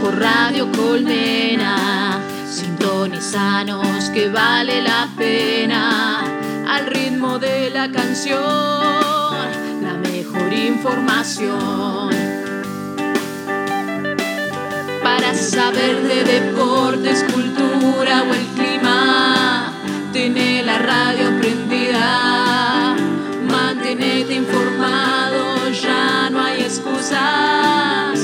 Radio Colmena, sintonizanos que vale la pena, al ritmo de la canción, la mejor información. Para saber de deportes, cultura o el clima, tener la radio prendida, mantenerte informado, ya no hay excusas.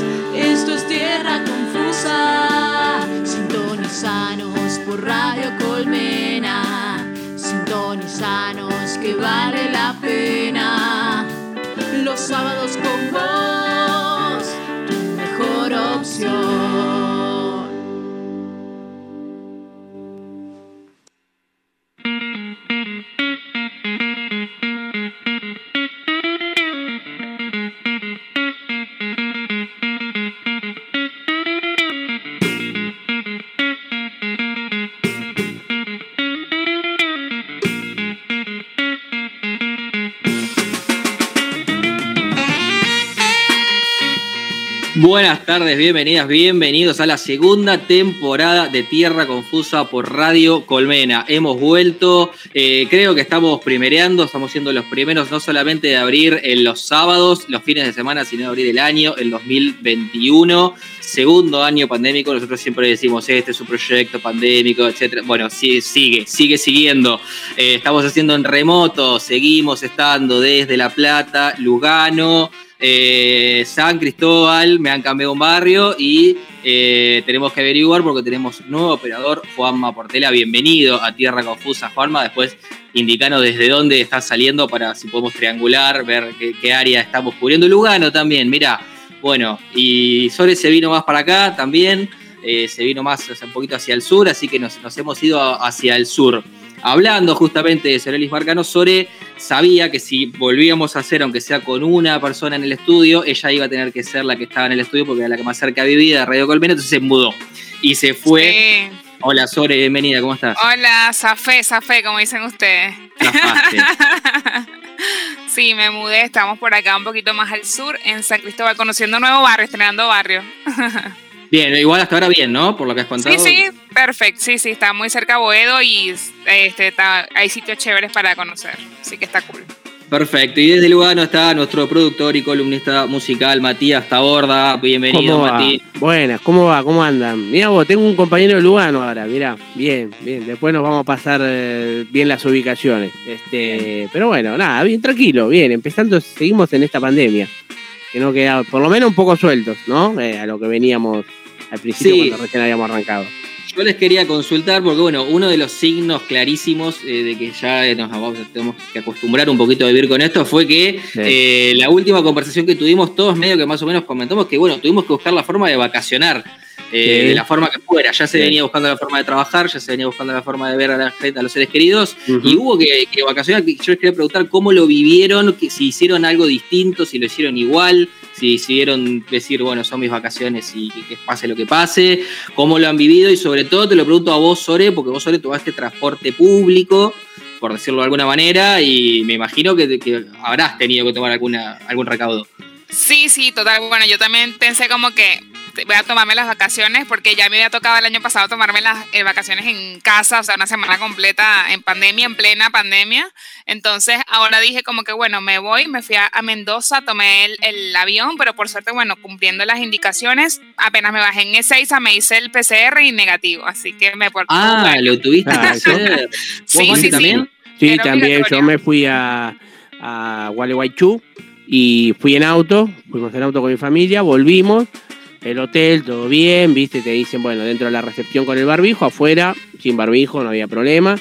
Buenas tardes, bienvenidas, bienvenidos a la segunda temporada de Tierra Confusa por Radio Colmena. Hemos vuelto, eh, creo que estamos primereando, estamos siendo los primeros no solamente de abrir en los sábados, los fines de semana, sino de abrir el año, el 2021, segundo año pandémico. Nosotros siempre decimos, este es un proyecto pandémico, etcétera. Bueno, sí, sigue, sigue siguiendo. Eh, estamos haciendo en remoto, seguimos estando desde La Plata, Lugano. Eh, San Cristóbal, me han cambiado un barrio y eh, tenemos que averiguar porque tenemos nuevo operador, Juanma Portela. Bienvenido a Tierra Confusa, Juanma. Después indicanos desde dónde estás saliendo para si podemos triangular, ver qué, área estamos cubriendo. Lugano también, mira. Bueno, y Sore se vino más para acá también, eh, se vino más un poquito hacia el sur, así que nos, nos hemos ido hacia el sur hablando justamente de Sorelis Marcano, Sore sabía que si volvíamos a hacer, aunque sea con una persona en el estudio, ella iba a tener que ser la que estaba en el estudio porque era la que más cerca vivía de Radio Colmena, entonces se mudó y se fue. Hola Sore, bienvenida, ¿cómo estás? Hola, Zafé, Zafé, como dicen ustedes. sí, me mudé, estamos por acá un poquito más al sur, en San Cristóbal, conociendo nuevo barrio, estrenando barrio. Bien, igual hasta ahora bien, ¿no? Por lo que has contado. Sí, sí, perfecto. Sí, sí, está muy cerca Boedo y este, hay sitios chéveres para conocer. Así que está cool. Perfecto. Y desde Lugano está nuestro productor y columnista musical, Matías Taborda. Bienvenido, Matías. Buenas, ¿cómo va? ¿Cómo andan? Mira vos, tengo un compañero de Lugano ahora, mira, bien, bien. Después nos vamos a pasar eh, bien las ubicaciones. Este, pero bueno, nada, bien, tranquilo, bien. Empezando, seguimos en esta pandemia. Que no queda, por lo menos un poco sueltos, ¿no? Eh, a lo que veníamos al principio cuando recién habíamos arrancado. Yo les quería consultar porque, bueno, uno de los signos clarísimos eh, de que ya nos vamos, tenemos que acostumbrar un poquito a vivir con esto fue que eh, la última conversación que tuvimos, todos medio que más o menos comentamos que, bueno, tuvimos que buscar la forma de vacacionar. Eh, de la forma que fuera. Ya se venía buscando la forma de trabajar, ya se venía buscando la forma de ver a la gente, a los seres queridos, y hubo que, que, vacacionar. Yo les quería preguntar cómo lo vivieron, que, si hicieron algo distinto, si lo hicieron igual, si decidieron decir, bueno, son mis vacaciones y que, pase lo que pase, cómo lo han vivido y sobre todo te lo pregunto a vos, Sore, porque vos, Sore, tomaste transporte público, por decirlo de alguna manera, y me imagino que, que habrás tenido que tomar alguna, algún recaudo. Sí, sí, total. Bueno, yo también pensé como que voy a tomarme las vacaciones porque ya me había tocado el año pasado tomarme las eh, vacaciones en casa, o sea, una semana completa en pandemia, en plena pandemia. Entonces, ahora dije como que, bueno, me voy, me fui a, Mendoza, tomé el, avión, pero por suerte, bueno, cumpliendo las indicaciones, apenas me bajé en E6, me hice el PCR y negativo, así que me porté. Ah, lo tuviste que hacer. sí, sí, también? Sí, también. Yo me fui a, a Gualeguaychú y fui en auto, fuimos en auto con mi familia, volvimos el hotel, todo bien, viste, te dicen, bueno, dentro de la recepción con el barbijo, afuera, sin barbijo, no había problema.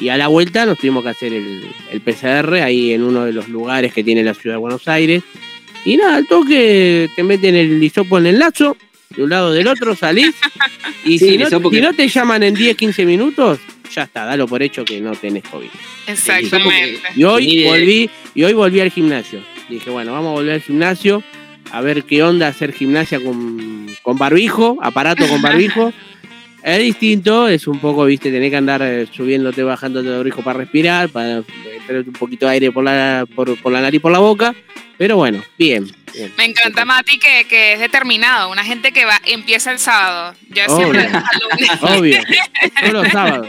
Y a la vuelta nos tuvimos que hacer el, PCR ahí en uno de los lugares que tiene la ciudad de Buenos Aires. Y nada, al toque te meten el hisopo en el lazo, de un lado del otro salís. Y si, no, si, no, te llaman en 10, 15 minutos, ya está, dalo por hecho que no tenés COVID. Exactamente. Y hoy volví, y hoy volví al gimnasio. Dije, bueno, vamos a volver al gimnasio a ver qué onda hacer gimnasia con, con barbijo, aparato con barbijo. es distinto, es un poco, viste, tenés que andar eh, subiéndote, bajándote de barbijo para respirar, para, tener un poquito de aire por la, por, por la nariz y por la boca. Pero bueno, bien. Me encanta Mati que, que, es determinado, una gente que va empieza el sábado. Yo siempre Obvio. Todos los sábados.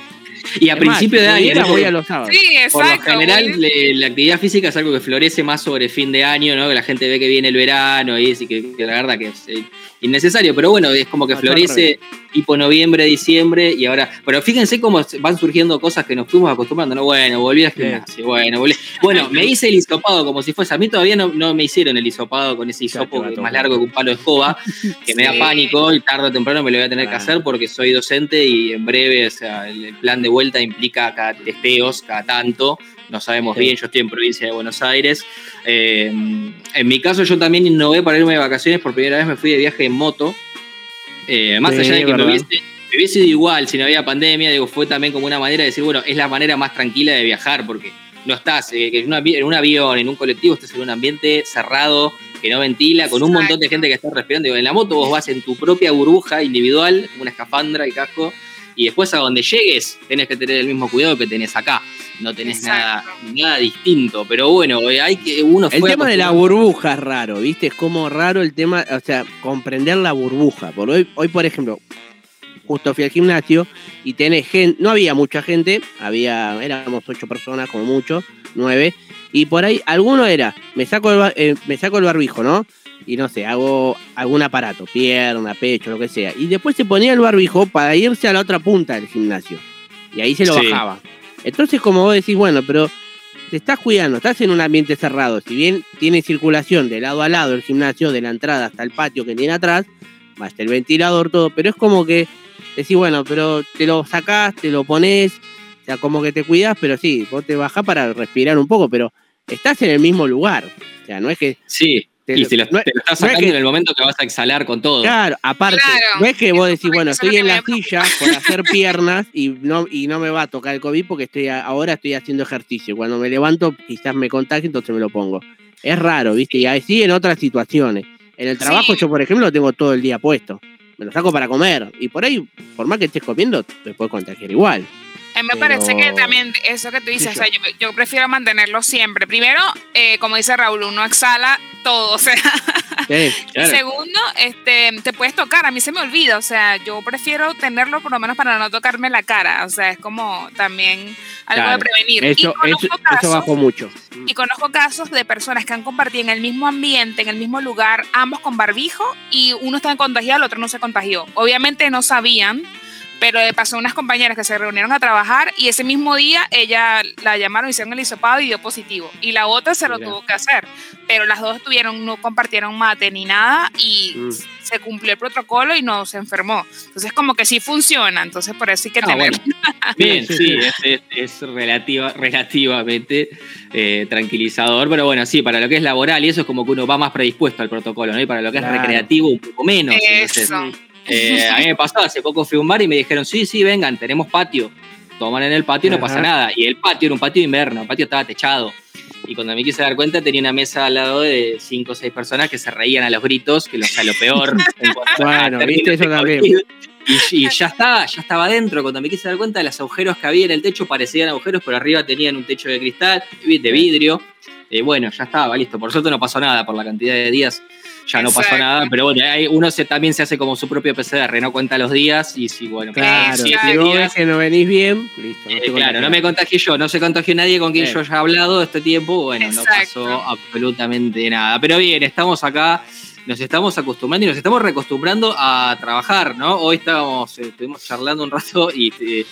Y a principio de año. Voy a los sábados. Sí, exacto. Por lo general, le, la actividad física es algo que florece más sobre fin de año, ¿no? Que la gente ve que viene el verano y, y que, que, la verdad que es eh, innecesario, pero bueno, es como que florece tipo noviembre, diciembre, y ahora, pero fíjense cómo van surgiendo cosas que nos fuimos acostumbrando, ¿no? Bueno, volví al gimnasio, bueno, volví. Bueno, me hice el hisopado como si fuese, a mí todavía no, no me hicieron el hisopado con ese hisopo es más largo que un palo de escoba, que me da pánico y tarde o temprano me lo voy a tener que hacer porque soy docente y en breve, o sea, el plan de vuelta implica cada testeos, cada tanto, no sabemos sí. bien, yo estoy en provincia de Buenos Aires. Eh, en mi caso yo también innové para irme de vacaciones, por primera vez me fui de viaje en moto, eh, más sí, allá de que me hubiese, me hubiese, ido igual si no había pandemia, digo, fue también como una manera de decir, bueno, es la manera más tranquila de viajar, porque no estás eh, en, una, en, un avión, en un colectivo, estás en un ambiente cerrado, que no ventila, con un Exacto. montón de gente que está respirando. Digo, en la moto vos vas en tu propia burbuja individual, una escafandra y casco, y después a donde llegues tenés que tener el mismo cuidado que tenés acá. No tenés nada, nada, distinto, pero bueno, hay que uno El tema de la burbuja es raro, ¿viste? Es como raro el tema, o sea, comprender la burbuja. Por hoy, hoy, por ejemplo, justo fui al gimnasio y tenés gente, no había mucha gente, había, éramos ocho personas como mucho, nueve, y por ahí alguno era, me saco el, eh, me saco el barbijo, ¿no? Y no sé, hago algún aparato, pierna, pecho, lo que sea. Y después se ponía el barbijo para irse a la otra punta del gimnasio. Y ahí se lo sí. bajaba. Entonces, como vos decís, bueno, pero te estás cuidando, estás en un ambiente cerrado. Si bien tiene circulación de lado a lado el gimnasio, de la entrada hasta el patio que tiene atrás, más el ventilador, todo, pero es como que decís, bueno, pero te lo sacás, te lo pones, o sea, como que te cuidas, pero sí, vos te bajás para respirar un poco, pero estás en el mismo lugar. O sea, no es que. Sí. Te y lo, te, lo, te lo estás sacando no es que, en el momento que vas a exhalar con todo. Claro, aparte, claro. no es que vos decís, bueno, estoy en la silla por hacer piernas y no, y no me va a tocar el COVID porque estoy ahora estoy haciendo ejercicio. Cuando me levanto, quizás me contagie, entonces me lo pongo. Es raro, ¿viste? Y así en otras situaciones. En el trabajo, sí. yo, por ejemplo, lo tengo todo el día puesto. Me lo saco para comer. Y por ahí, por más que estés comiendo, te puedes contagiar igual. A mí me pero... parece que también eso que tú dices, sí, o sea, yo, yo, prefiero mantenerlo siempre. Primero, eh, como dice Raúl, uno exhala todo, o sea. Sí, claro. Y segundo, este, te puedes tocar, a mí se me olvida, o sea, yo prefiero tenerlo por lo menos para no tocarme la cara, o sea, es como también algo claro. de prevenir. Eso, eso, casos, eso, bajó mucho. Y conozco casos de personas que han compartido en el mismo ambiente, en el mismo lugar, ambos con barbijo, y uno está contagiado, el otro no se contagió. Obviamente no sabían pero le pasó a unas compañeras que se reunieron a trabajar y ese mismo día ella la llamaron, hicieron el hisopado y dio positivo. Y la otra se lo Mira. tuvo que hacer. Pero las dos tuvieron, no compartieron mate ni nada y mm. se cumplió el protocolo y no se enfermó. Entonces como que sí funciona, entonces por eso hay que ah, tener. Bueno. Bien, sí, es, es, es relativa, relativamente eh, tranquilizador, pero bueno, sí, para lo que es laboral y eso es como que uno va más predispuesto al protocolo, ¿no? Y para lo que es recreativo un poco menos. Eso. Entonces, eh, a mí me pasó, hace poco fui a un bar y me dijeron, sí, sí, vengan, tenemos patio. Toman en el patio y no pasa nada. Y el patio era un patio de invierno, el patio estaba techado. Y cuando me quise dar cuenta tenía una mesa al lado de cinco o seis personas que se reían a los gritos, que lo, o sea, lo peor. bueno, viste eso también. Y, y, ya estaba, ya estaba adentro. Cuando me quise dar cuenta de los agujeros que había en el techo, parecían agujeros, pero arriba tenían un techo de cristal, de vidrio. Eh, bueno, ya estaba, listo. Por suerte no pasó nada por la cantidad de días ya no pasó nada, pero bueno, hay, uno se, también se hace como su propio PCR, no cuenta los días y si, bueno, claro, si vos ves que no venís bien, listo. No eh, claro, no me contagié yo, no se contagió nadie con quien eh. yo haya hablado este tiempo, bueno, Exacto. no pasó absolutamente nada. Pero bien, estamos acá, nos estamos acostumbrando y nos estamos reacostumbrando a trabajar, ¿no? Hoy estábamos, eh, estuvimos charlando un rato y eh,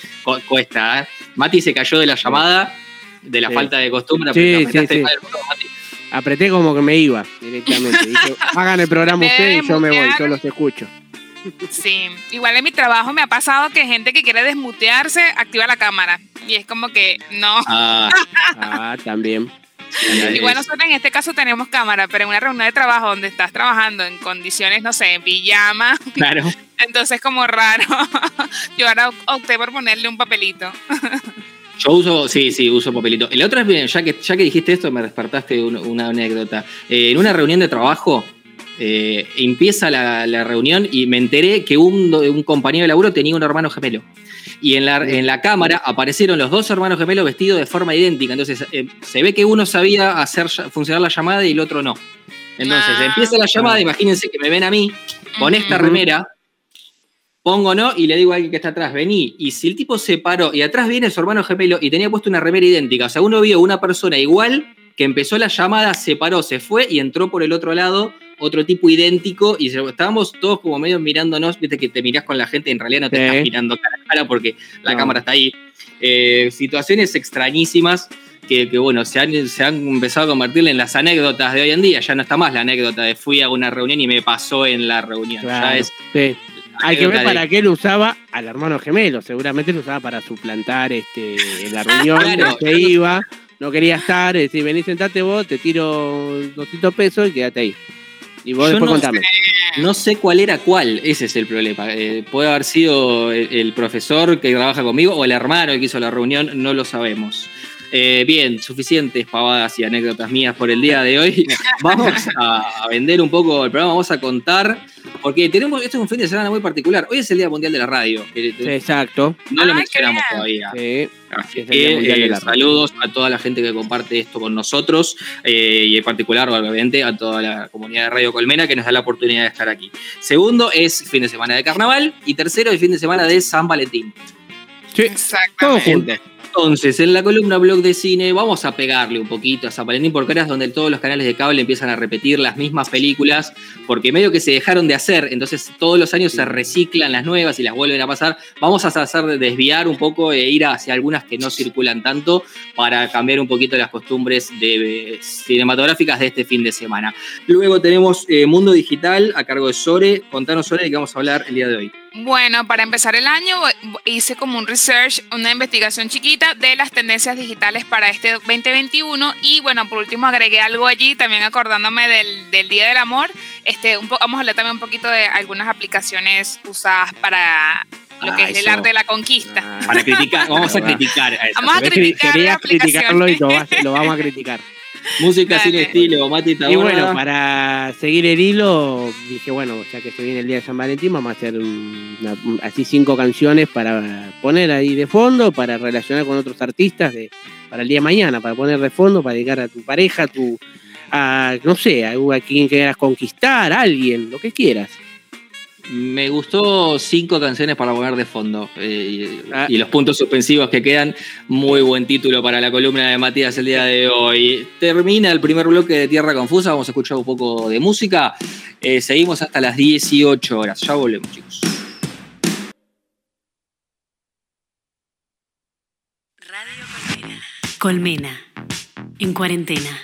cuesta, ¿eh? Mati se cayó de la llamada, de la sí. falta de costumbre, sí, sí, sí. Mati apreté como que me iba directamente. Dije, hagan el programa ustedes y yo me voy, yo los escucho. Sí, igual en mi trabajo me ha pasado que gente que quiere desmutearse activa la cámara. Y es como que no. Ah, ah también. Igual nosotros en este caso tenemos cámara, pero en una reunión de trabajo donde estás trabajando en condiciones, no sé, en pijama. Claro. Entonces como raro. Yo ahora opté por ponerle un papelito. Yo uso, sí, sí, uso papelito. El otro es, ya que, ya que dijiste esto, me despertaste una, una anécdota. Eh, en una reunión de trabajo, Eh, empieza la, reunión y me enteré que un, un, compañero de laburo tenía un hermano gemelo. Y en la, en la cámara aparecieron los dos hermanos gemelos vestidos de forma idéntica. Entonces eh, se ve que uno sabía hacer funcionar la llamada y el otro no. Entonces ah. empieza la llamada, imagínense que me ven a mí con esta remera, pongo no y le digo a alguien que está atrás, vení. Y si el tipo se paró y atrás viene su hermano gemelo y tenía puesto una remera idéntica, o sea, uno vio una persona igual que empezó la llamada, se paró, se fue y entró por el otro lado otro tipo idéntico y estábamos todos como medio mirándonos, viste que te mirás con la gente y en realidad no te estás mirando cara a cara porque la cámara está ahí. Eh, situaciones extrañísimas que, bueno, se han, se han empezado a convertir en las anécdotas de hoy en día. Ya no está más la anécdota de fui a una reunión y me pasó en la reunión. Hay que ver para qué lo usaba al hermano gemelo. Seguramente lo usaba para suplantar este, en la reunión, se iba, no quería estar, es decir, vení, sentate vos, te tiro 200 pesos y quédate ahí. Y vos después no contame. Sé, no sé cuál era cuál, ese es el problema. Eh, puede haber sido el, profesor que trabaja conmigo o el hermano que hizo la reunión, no lo sabemos. Eh, bien, suficientes pavadas y anécdotas mías por el día de hoy. Vamos a, vender un poco el programa, vamos a contar, porque tenemos, esto es un fin de semana muy particular. Hoy es el Día Mundial de la Radio. exacto. No lo mencionamos todavía. Sí. Eh, saludos a toda la gente que comparte esto con nosotros eh, y en particular, obviamente, a toda la comunidad de Radio Colmena que nos da la oportunidad de estar aquí. Segundo es fin de semana de carnaval y tercero es fin de semana de San Valentín. Sí, exactamente. Entonces, en la columna blog de cine vamos a pegarle un poquito a San Valentín porque ahora es donde todos los canales de cable empiezan a repetir las mismas películas porque medio que se dejaron de hacer, entonces todos los años se reciclan las nuevas y las vuelven a pasar. Vamos a hacer desviar un poco e ir hacia algunas que no circulan tanto para cambiar un poquito las costumbres de, cinematográficas de este fin de semana. Luego tenemos eh, Mundo Digital a cargo de Sore. Contanos, Sore, de qué vamos a hablar el día de hoy. Bueno, para empezar el año hice como un research, una investigación chiquita de las tendencias digitales para este 2021 y bueno, por último agregué algo allí, también acordándome del, Día del Amor. Este, un vamos a hablar también un poquito de algunas aplicaciones usadas para lo que ah, es el arte de la conquista. Ah. para criticar, vamos a criticar. Vamos a criticar Quería criticarlo y lo vamos a criticar. Música sin estilo, Mati Y bueno, para seguir el hilo, dije, bueno, ya que se viene el día de San Valentín, vamos a hacer así cinco canciones para poner ahí de fondo, para relacionar con otros artistas de, para el día de mañana, para poner de fondo, para dedicar a tu pareja, a tu, a, no sé, a, a quien quieras conquistar, a alguien, lo que quieras. Me gustó cinco canciones para poner de fondo. Eh, ah. y, los puntos suspensivos que quedan. Muy buen título para la columna de Matías el día de hoy. Termina el primer bloque de Tierra Confusa. Vamos a escuchar un poco de música. Eh, seguimos hasta las 18 horas. Ya volvemos, chicos. Radio Colmena. Colmena. En cuarentena.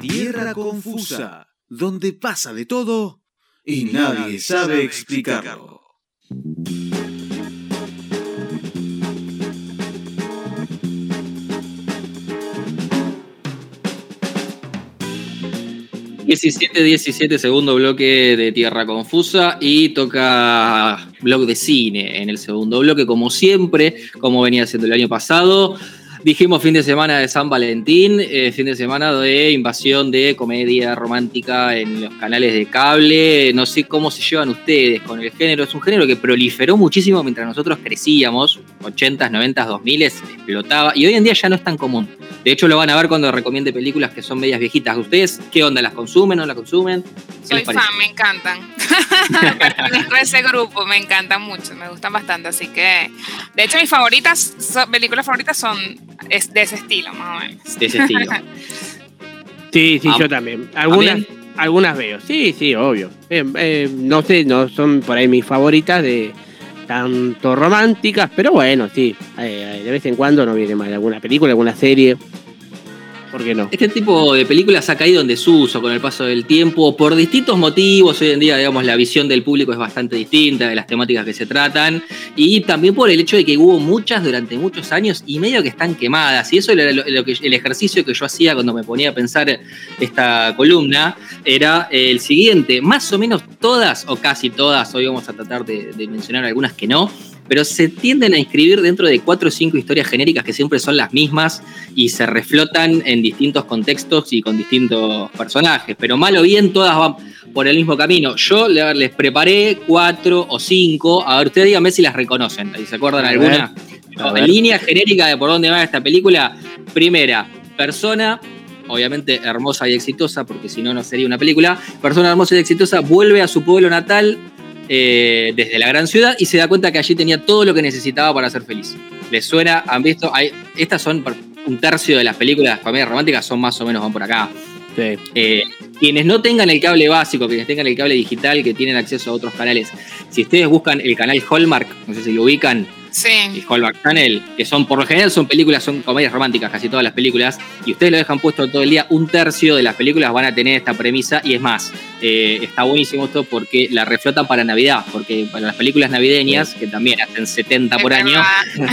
Tierra Confusa. Donde pasa de todo y nadie sabe explicarlo. ...17, 17, segundo bloque de Tierra Confusa y toca blog de cine en el segundo bloque, como siempre, como venía haciendo el año pasado. Dijimos fin de semana de San Valentín, eh, fin de semana de invasión de comedia romántica en los canales de cable. No sé cómo se llevan ustedes con el género. Es un género que proliferó muchísimo mientras nosotros crecíamos, 80s, 90s, 2000 explotaba y hoy en día ya no es tan común. De hecho, lo van a ver cuando recomiende películas que son medias viejitas. ¿Ustedes qué onda? ¿Las consumen o no las consumen? Soy fan, me encantan. Pertenezco a ese grupo, me encantan mucho, me gustan bastante. Así que, de hecho, mis favoritas, películas favoritas son es de ese estilo, más o menos. De ese estilo. sí, sí, yo también. Algunas, algunas veo. Sí, sí, obvio. Eh, eh, no sé, no son por ahí mis favoritas de tanto románticas, pero bueno, sí. Eh, de vez en cuando no viene mal alguna película, alguna serie. ¿Por qué no? Este tipo de películas ha caído en desuso con el paso del tiempo por distintos motivos. Hoy en día, digamos, la visión del público es bastante distinta de las temáticas que se tratan y también por el hecho de que hubo muchas durante muchos años y medio que están quemadas. Y eso era lo, que, el ejercicio que yo hacía cuando me ponía a pensar esta columna era el siguiente. Más o menos todas, o casi todas, hoy vamos a tratar de mencionar algunas que no, pero se tienden a inscribir dentro de cuatro o cinco historias genéricas que siempre son las mismas y se reflotan en distintos contextos y con distintos personajes. Pero mal o bien, todas van por el mismo camino. Yo les preparé cuatro o cinco. A ver, ustedes díganme si las reconocen. ¿Se acuerdan alguna? En línea genérica de por dónde va esta película. Primera, persona obviamente hermosa y exitosa, porque si no, no sería una película. Persona hermosa y exitosa vuelve a su pueblo natal eh, desde la gran ciudad y se da cuenta que allí tenía todo lo que necesitaba para ser feliz. ¿Les suena? ¿Han visto? Hay, estas son un tercio de las películas de comedias románticas, son más o menos van por acá. Eh, quienes no tengan el cable básico, quienes tengan el cable digital, que tienen acceso a otros canales, si ustedes buscan el canal Hallmark, no sé si lo ubican, Sí. y Hallmark Channel, que son por lo general son películas, son comedias románticas, casi todas las películas, y ustedes lo dejan puesto todo el día, un tercio de las películas van a tener esta premisa, y es más, eh, está buenísimo esto porque la reflotan para Navidad, porque para las películas navideñas, que también hacen 70 por año, eh,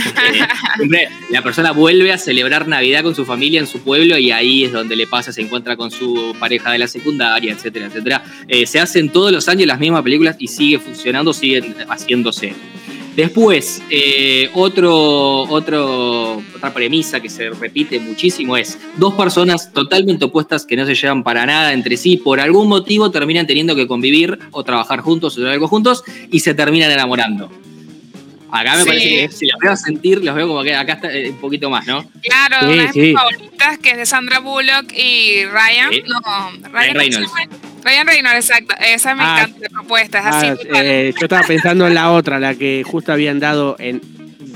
siempre la persona vuelve a celebrar Navidad con su familia en su pueblo y ahí es donde le pasa, se encuentra con su pareja de la secundaria, etcétera, etcétera. Eh, se hacen todos los años las mismas películas y sigue funcionando, siguen haciéndose. Después, eh, otro, otro, otra premisa que se repite muchísimo es dos personas totalmente opuestas que no se llevan para nada entre sí, por algún motivo terminan teniendo que convivir o trabajar juntos o hacer algo juntos y se terminan enamorando. Acá me Sí. parece que si los veo a sentir, los veo como que acá está eh, un poquito más, ¿no? Claro, Sí, una de sí. mis favoritas que es de Sandra Bullock y Ryan. Sí. No, Ryan Ryan Reynolds. Ryan Reynolds, exacto. Esa me Ah, encanta la propuesta, es Ah, así. eh, yo estaba pensando en la otra, la que justo habían dado en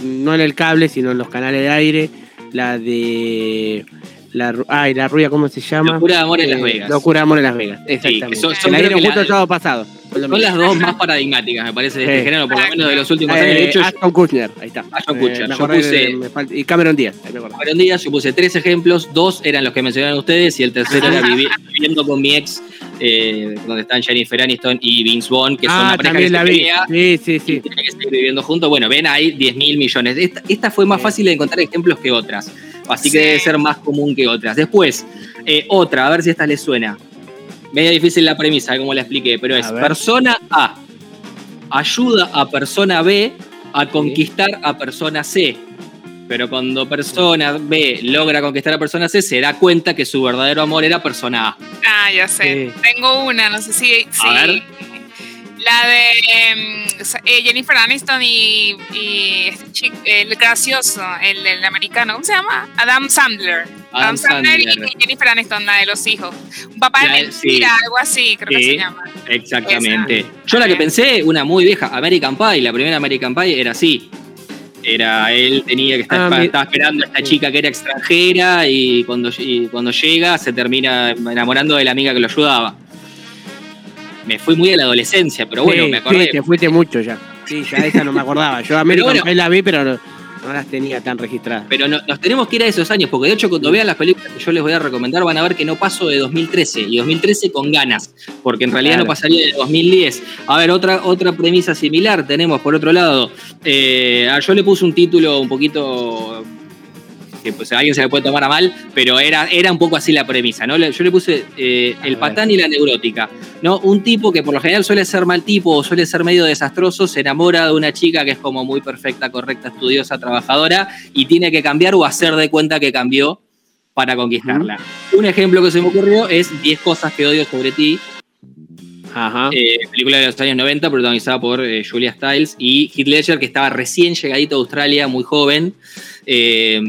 no en el cable, sino en los canales de aire, la de la ay, la rubia, ¿cómo se llama? Locura de amor en Eh, Las Vegas. Locura de amor en Las Vegas, exactamente. son- Se son la creo dieron que justo la- el sábado pasado. Son mismo. las dos más paradigmáticas, me parece, de este Sí. género, por lo menos de los últimos años. Eh, De hecho, Ashton Kutcher, ahí está. Ashton Eh, Kutcher. me Yo puse- de- me falta- y Cameron Díaz, ahí me acordé. Fueron días, yo puse tres ejemplos, dos eran los que mencionaron ustedes y el tercero era vivi- viviendo con mi ex, eh, donde están Jennifer Aniston y Vince Vaughn, que son Ah, una pareja que se la vi. pelea Sí, sí, y sí. tienen que seguir viviendo juntos. Bueno, ven ahí 10 mil millones. Esta, esta fue más Sí. fácil de encontrar ejemplos que otras, así Sí. que debe ser más común que otras. Después, eh, otra, a ver si esta les suena. Media difícil la premisa, como la expliqué, pero es A persona A ayuda a persona B a conquistar a persona C. Pero cuando persona B logra conquistar a persona C, se da cuenta que su verdadero amor era persona A. Ah, ya sé. Tengo una, no sé si. si- ver. La de em, eh, Jennifer Aniston y, y este chico, el gracioso, el, el americano, ¿cómo se llama? Adam Sandler. Adam Sandler. y Jennifer Aniston, la de los hijos. Un papá La de sí. mentira, algo así, creo que se llama. Exactamente. Yo la que pensé, una muy vieja, American Pie, la primera American Pie era así. Era él tenía que estar Ah, mi- estaba esperando a esta chica que era extranjera y cuando, y cuando llega se termina enamorando de la amiga que lo ayudaba. Me fui muy a la adolescencia, pero bueno, Sí, me acordé. sí, te fuiste mucho ya. Sí, ya esa no me acordaba. Yo American bueno. Pie la vi, pero no, las tenía tan registradas. Pero no- nos tenemos que ir a esos años, porque de hecho cuando vean las películas que yo les voy a recomendar van a ver que no paso de 2013, y 2013 con ganas, porque en realidad Claro. no pasaría de 2010. A ver, otra, otra premisa similar tenemos por otro lado. Eh, ah, yo le puse un título un poquito que pues alguien se le puede tomar a mal, pero era, era un poco así la premisa, ¿no? Yo le puse eh, el patán y la neurótica, ¿no? Un tipo que por lo general suele ser mal tipo o suele ser medio desastroso, se enamora de una chica que es como muy perfecta, correcta, estudiosa, trabajadora y tiene que cambiar o hacer de cuenta que cambió para conquistarla. Un ejemplo que se me ocurrió es 10 cosas que odio sobre ti, Ajá. eh, película de los años 90 protagonizada por eh, Julia Stiles y Heath Ledger que estaba recién llegadito a Australia, muy joven. Eh,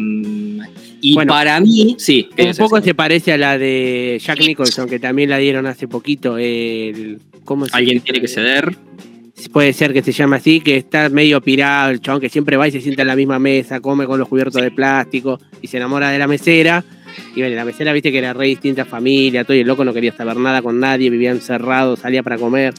y Bueno, para mí, sí, ¿qué Un es poco se parece a la de Jack Nicholson, que también la dieron hace poquito. El, ¿Cómo se alguien tiene que ceder. Puede ser que se llame así, que está medio pirado, el chabón que siempre va y se sienta en la misma mesa, come con los cubiertos de plástico y se enamora de la mesera. Y bueno, la mesera, viste que era re distinta familia, todo y el loco no quería saber nada con nadie, vivía encerrado, salía para comer.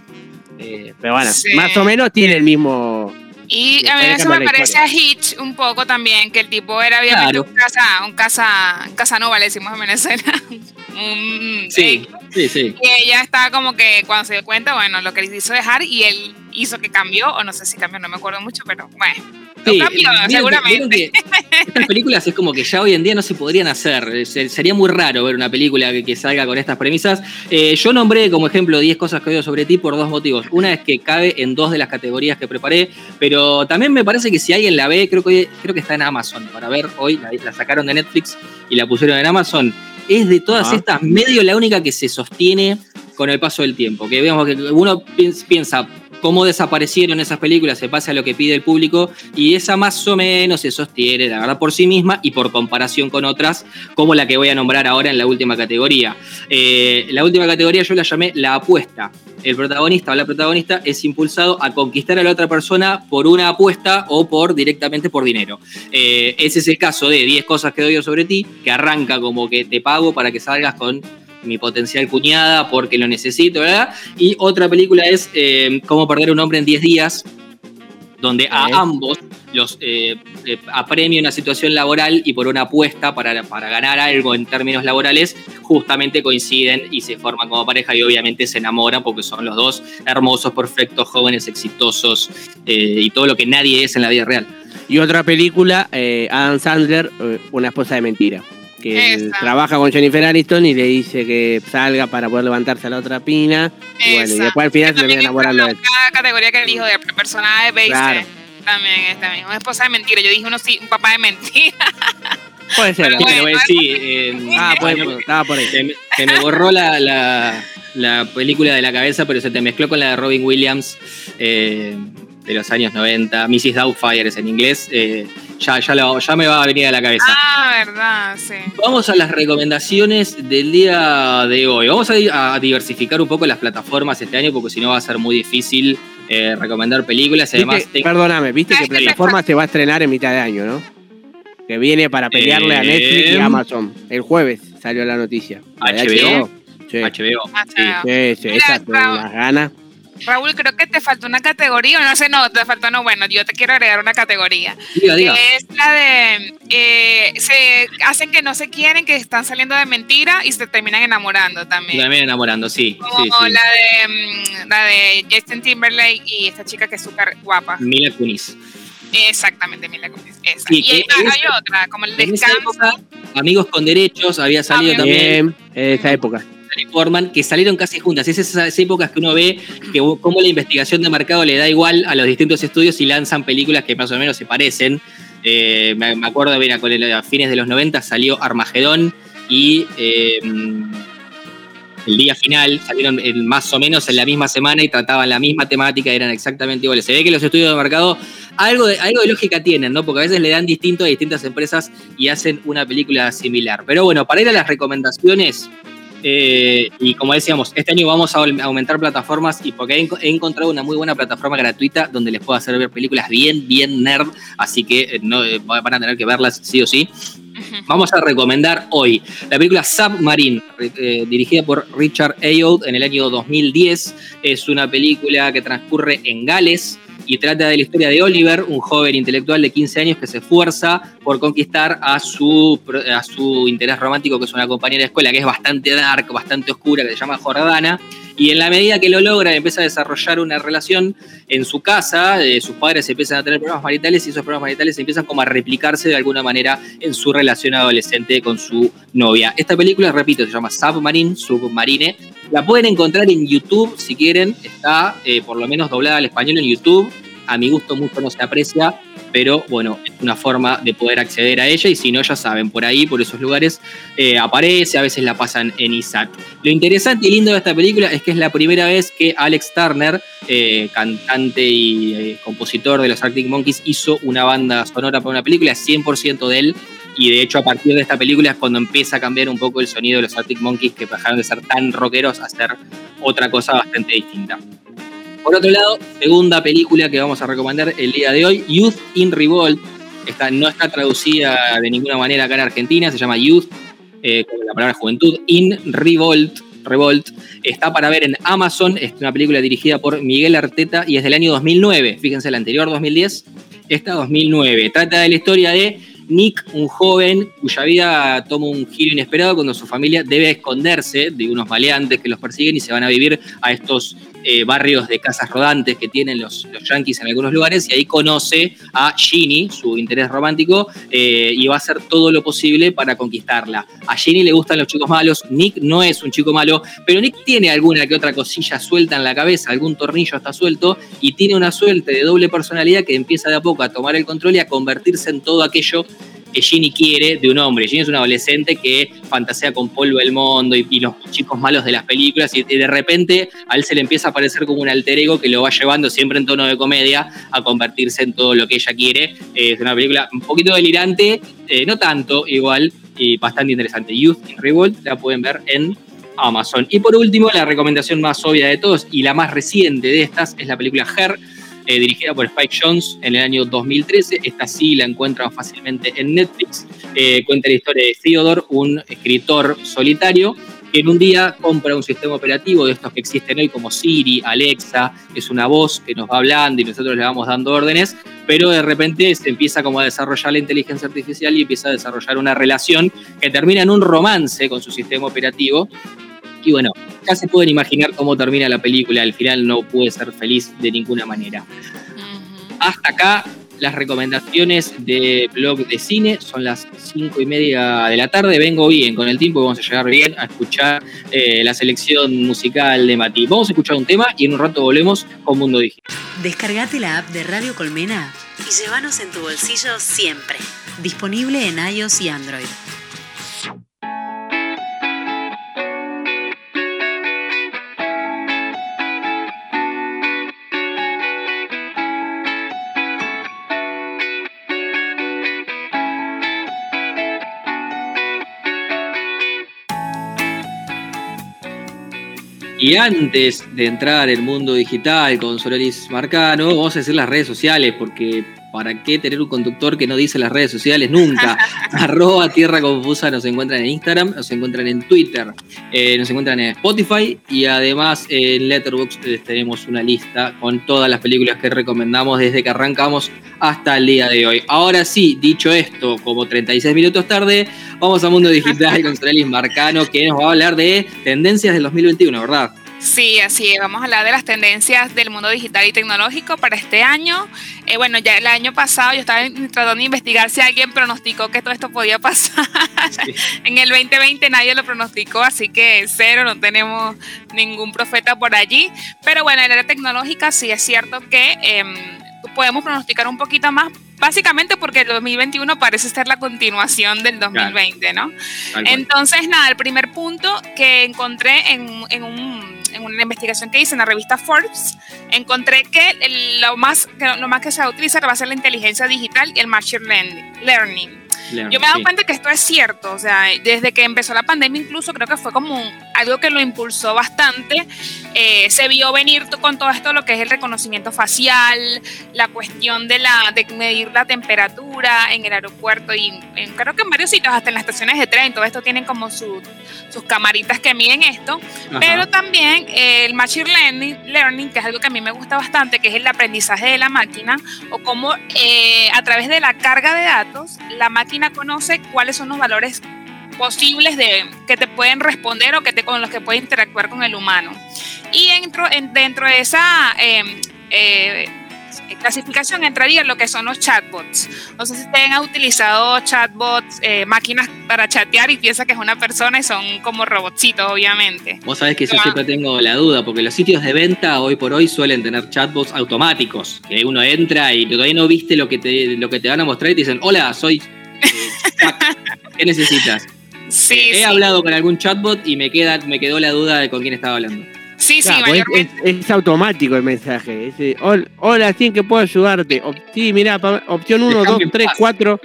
Eh, pero bueno, Sí. más o menos tiene el mismo. Y a mí eso me parece a Hitch un poco también, que el tipo era obviamente Claro. un casa, un casa, casanova, le decimos en Venezuela. Un- Sí, eh, sí, sí. Y ella estaba como que cuando se dio cuenta, bueno, lo que le hizo dejar y él hizo que cambió, o no sé si cambió, no me acuerdo mucho, pero bueno. Sí, cambió, seguramente. estas películas es como que ya hoy en día no se podrían hacer. Sería muy raro ver una película que, salga con estas premisas. Eh, yo nombré como ejemplo 10 cosas que oigo sobre ti por dos motivos. Una es que cabe en dos de las categorías que preparé, pero también me parece que si alguien la ve, creo que, creo que está en Amazon para ver hoy. La, sacaron de Netflix y la pusieron en Amazon. Es de todas ah. estas medio la única que se sostiene con el paso del tiempo. Que vemos que uno piensa, cómo desaparecieron esas películas se pasa a lo que pide el público y esa más o menos se sostiene, la verdad, por sí misma y por comparación con otras, como la que voy a nombrar ahora en la última categoría. Eh, la última categoría yo la llamé la apuesta. El protagonista o la protagonista es impulsado a conquistar a la otra persona por una apuesta o por directamente por dinero. Eh, ese es el caso de 10 cosas que doy sobre ti, que arranca como que te pago para que salgas con mi potencial cuñada porque lo necesito, ¿verdad? Y otra película es eh, Cómo perder un hombre en 10 días, donde a ambos los eh, eh, apremia una situación laboral y por una apuesta para, para, ganar algo en términos laborales, justamente coinciden y se forman como pareja y obviamente se enamoran porque son los dos hermosos, perfectos, jóvenes, exitosos y todo lo que nadie es en la vida real. Y otra película, Adam Sandler, Una esposa de mentira que trabaja con Jennifer Aniston y le dice que salga para poder levantarse a la otra pina. Y bueno, y después al final se termina enamorando de él. Cada categoría que dijo de personaje de claro. también es también. Una esposa de mentira. Yo dije uno sí, un papá de mentira. Puede ser. Bueno, sí, eh, ah, pues, estaba por ahí. Se, me borró la, la, la, película de la cabeza, pero se te mezcló con la de Robin Williams. Eh, de los años 90, Mrs. Doubtfire es en inglés, eh, ya, ya, ya, me va a venir a la cabeza. Ah, verdad, sí. Vamos a las recomendaciones del día de hoy. Vamos a, diversificar un poco las plataformas este año porque si no va a ser muy difícil eh, recomendar películas. Además, Perdóname, viste que plataforma se va a estrenar en mitad de año, ¿no? Que viene para pelearle a Netflix y Amazon. El jueves salió la noticia. HBO. HBO. Sí, sí, esa, las ganas. Raúl, creo que te faltó una categoría, no sé, no, te faltó, no, bueno, yo te quiero agregar una categoría. Diga, diga. es la de, eh, se hacen que no se quieren, que están saliendo de mentira y se terminan enamorando también. También enamorando, sí. Como La, de, mm, la de Justin Timberlake y esta chica que es súper guapa. Mila Kunis. Exactamente, Mila Kunis. Esa. y hay, otra, como el descanso. Amigos con derechos había salido también. En esa época informan que salieron casi juntas. Es esas épocas que uno ve que cómo la investigación de mercado le da igual a los distintos estudios y lanzan películas que más o menos se parecen. Eh, me, acuerdo, mira, con a fines de los 90 salió Armagedón y eh, el día final salieron más o menos en la misma semana y trataban la misma temática, eran exactamente iguales. Se ve que los estudios de mercado algo de, algo de lógica tienen, ¿no? Porque a veces le dan distinto a distintas empresas y hacen una película similar. Pero bueno, para ir a las recomendaciones, eh, y como decíamos, este año vamos a aumentar plataformas y porque he, encontrado una muy buena plataforma gratuita donde les puedo hacer ver películas bien, bien nerd, así que eh, no, eh, van a tener que verlas sí o sí. Vamos a recomendar hoy la película Submarine, dirigida por Richard Ayoade en el año 2010. Es una película que transcurre en Gales, y trata de la historia de Oliver, un joven intelectual de 15 años que se esfuerza por conquistar a su, a su interés romántico, que es una compañera de escuela que es bastante dark, bastante oscura, que se llama Jordana. Y en la medida que lo logra, empieza a desarrollar una relación en su casa, eh, sus padres empiezan a tener problemas maritales y esos problemas maritales empiezan como a replicarse de alguna manera en su relación adolescente con su novia. Esta película, repito, se llama Submarine, Submarine. La pueden encontrar en YouTube si quieren, está eh, por lo menos doblada al español en YouTube. A mi gusto mucho no se aprecia, pero bueno, es una forma de poder acceder a ella y si no, ya saben, por ahí, por esos lugares, eh, aparece, a veces la pasan en ISAT. Lo interesante y lindo de esta película es que es la primera vez que Alex Turner, eh, cantante y eh, compositor de los Arctic Monkeys, hizo una banda sonora para una película, 100% de él. Y de hecho, a partir de esta película es cuando empieza a cambiar un poco el sonido de los Arctic Monkeys, que dejaron de ser tan rockeros a ser otra cosa bastante distinta. Por otro lado, segunda película que vamos a recomendar el día de hoy, Youth in Revolt. Esta no está traducida de ninguna manera acá en Argentina, se llama Youth, eh, con la palabra juventud, in Revolt. Revolt. Está para ver en Amazon, es una película dirigida por Miguel Arteta y es del año 2009. Fíjense, la anterior 2010, esta 2009. Trata de la historia de Nick, un joven cuya vida toma un giro inesperado cuando su familia debe esconderse de unos maleantes que los persiguen y se van a vivir a estos eh, barrios de casas rodantes que tienen los, los yankees en algunos lugares y ahí conoce a Ginny, su interés romántico, eh, y va a hacer todo lo posible para conquistarla. A Ginny le gustan los chicos malos, Nick no es un chico malo, pero Nick tiene alguna que otra cosilla suelta en la cabeza, algún tornillo está suelto y tiene una suerte de doble personalidad que empieza de a poco a tomar el control y a convertirse en todo aquello que Ginny quiere de un hombre. Ginny es un adolescente que fantasea con polvo del mundo y, los chicos malos de las películas y, de repente a él se le empieza a parecer como un alter ego que lo va llevando siempre en tono de comedia a convertirse en todo lo que ella quiere. Eh, es una película un poquito delirante, eh, no tanto igual, y bastante interesante. Youth in Revolt la pueden ver en Amazon. Y por último, la recomendación más obvia de todos y la más reciente de estas es la película Her eh, dirigida por Spike Jones en el año 2013. Esta sí la encuentran fácilmente en Netflix. Eh, cuenta la historia de Theodore, un escritor solitario que en un día compra un sistema operativo de estos que existen hoy como Siri, Alexa, es una voz que nos va hablando y nosotros le vamos dando órdenes, pero de repente se empieza como a desarrollar la inteligencia artificial y empieza a desarrollar una relación que termina en un romance con su sistema operativo y bueno, ya se pueden imaginar cómo termina la película. Al final no puede ser feliz de ninguna manera. Hasta acá las recomendaciones de blog de cine. Son las cinco y media de la tarde. Vengo bien con el tiempo vamos a llegar bien a escuchar eh, la selección musical de Mati. Vamos a escuchar un tema y en un rato volvemos con Mundo Digital. Descargate la app de Radio Colmena y llévanos en tu bolsillo siempre. Disponible en iOS y Android. Y antes de entrar en el mundo digital con Solaris Marcano, vamos a decir las redes sociales, porque ¿para qué tener un conductor que no dice las redes sociales nunca? Arroba Tierra Confusa nos encuentran en Instagram, nos encuentran en Twitter, eh, nos encuentran en Spotify y además en Letterboxd eh, tenemos una lista con todas las películas que recomendamos desde que arrancamos hasta el día de hoy. Ahora sí, dicho esto, como 36 minutos tarde, vamos a Mundo Digital con Solaris Marcano, que nos va a hablar de tendencias del 2021, ¿verdad? Sí, así es. Vamos a hablar de las tendencias del mundo digital y tecnológico para este año. Eh, bueno, ya el año pasado yo estaba tratando de investigar si alguien pronosticó que todo esto podía pasar. en el 2020 nadie lo pronosticó, así que cero, no tenemos ningún profeta por allí. Pero bueno, en la área tecnológica sí es cierto que em, podemos pronosticar un poquito más básicamente porque el 2021 parece ser la continuación del 2020, ¿no? Entonces, nada, el primer punto que encontré en, en un en una investigación que hice en la revista Forbes, encontré que lo más, que lo más que se va a utilizar va a ser la inteligencia digital y el machine learning. Yo me he dado cuenta que esto es cierto, o sea, desde que empezó la pandemia incluso creo que fue como algo que lo impulsó bastante. Eh, se vio venir con todo esto lo que es el reconocimiento facial, la cuestión de, la, de medir la temperatura en el aeropuerto y creo que en varios sitios, hasta en las estaciones de tren, todo esto tienen como sus camaritas que miden esto, pero también el machine learning, learning, que es algo que a mí me gusta bastante, que es el aprendizaje de la máquina o cómo eh, a través de la carga de datos la máquina conoce cuáles son los valores posibles de, que te pueden responder o que te, con los que puede interactuar con el humano. Y dentro, dentro de esa em, eh, clasificación entraría lo que son los chatbots. No sé si ustedes han utilizado chatbots, eh, máquinas para chatear y piensa que es una persona y son como robotcitos, obviamente. Vos sabés que yo siempre tengo la duda, porque los sitios de venta hoy por hoy suelen tener chatbots automáticos, que uno entra y todavía no viste lo que te, lo que te van a mostrar y te dicen, hola, soy... Eh, ¿Qué necesitas? Sí, He hablado con algún chatbot y me, queda, me quedó la duda de con quién estaba hablando. Sí, sí, es, automático el mensaje. hola, hola, ¿quién que puedo ayudarte? sí, mira, opción 1, 2, 3, 4.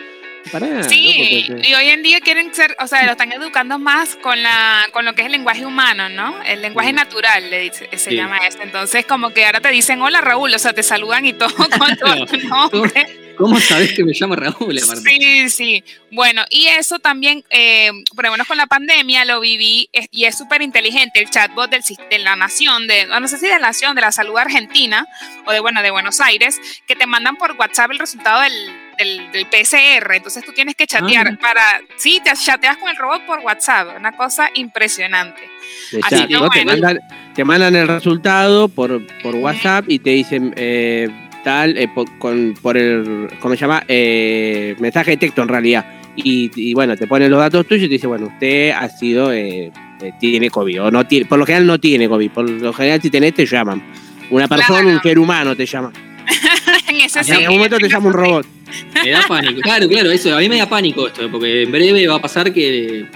sí, y hoy en día quieren ser, o sea, lo están educando más con la con lo que es el lenguaje humano, ¿no? El lenguaje natural, le dice, se llama eso. Entonces, como que ahora te dicen, hola Raúl, o sea, te saludan y todo con todo tu nombre. ¿Cómo sabes que me llamo Raúl? Sí, sí. Bueno, y eso también, eh, por lo menos con la pandemia, lo viví y es súper inteligente el chatbot del, de la Nación, de, no sé si de la Nación, de la Salud Argentina o de, bueno, de Buenos Aires, que te mandan por WhatsApp el resultado del del, del, PCR. Entonces tú tienes que chatear Ah. para. Sí, te chateas con el robot por WhatsApp. Una cosa impresionante. Así chat, que te mandan el resultado por, por WhatsApp y te dicen eh, tal, eh, por, con, por el, ¿cómo se llama? Eh, mensaje de texto en realidad. Y, y bueno, te ponen los datos tuyos y te dice, bueno, usted ha sido, eh, eh, tiene COVID. O no tiene, por lo general no tiene COVID. Por lo general si tenés te llaman. Una persona, Claro. un ser humano te llama. en ese en algún momento te llama un robot. Me da pánico. Claro, claro, eso. A mí me da pánico esto, porque en breve va a pasar que